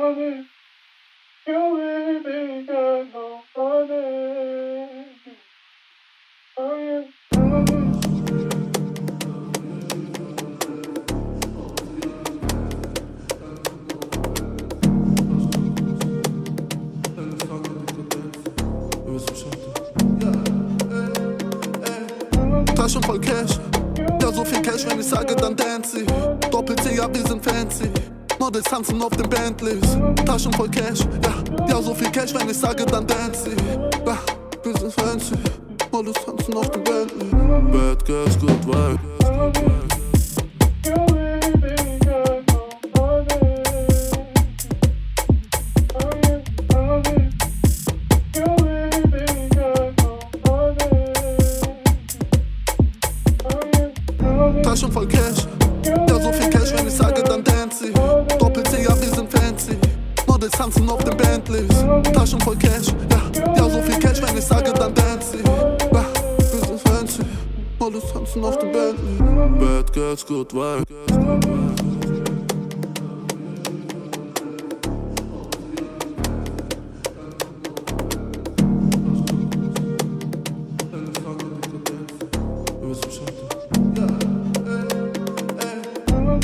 nobody. You voll Cash, ja so viel Cash, wenn ich sage, dann dance ich. Doppelt C, ja wir sind fancy. Models tanzen auf den Bentleys. Taschen voll Cash, ja, ja so viel Cash, wenn ich sage, dann dance ich. Ja, wir sind fancy. Models tanzen auf den Bentleys. Bad Girls, good vibe. You really got nobody. Yeah, nobody. You really got nobody. Yeah, nobody. Taschen voll Cash, ja so viel Cash, wenn ich sage, dann dance ich. Tanzen auf den Bentleys. Taschen voll Cash, ja, ja so viel Cash, wenn ich sage, dann dance ich. Ja, wir sind fancy. Models tanzen auf den Bentleys. Bad Girls, good vibe.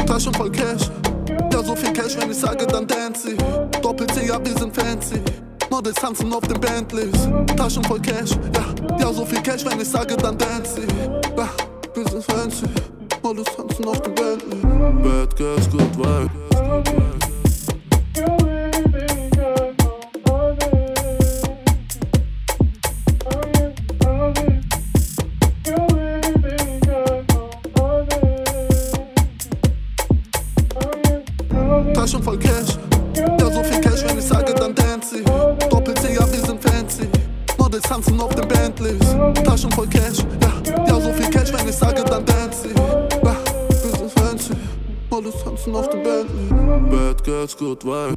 Taschen voll Cash, so viel Cash, wenn ich sage, dann dance ich. Doppelt C, ja wir sind fancy. Models tanzen auf den Bentleys. Taschen voll Cash, ja, ja so viel Cash, wenn ich sage, dann dance ich. Ja, wir sind fancy. Models tanzen auf den Bentleys. Bad Girls, good vibe. Taschen voll Cash, ja so viel Cash, wenn ich sage, dann dance ich. Doppelt C, ja wir sind fancy. Models tanzen auf den Bentleys. Taschen voll Cash, ja, ja so viel Cash, wenn ich sage, dann dance ich. Wir sind fancy. Models tanzen auf den Bentleys. Bad Girls, good vibe.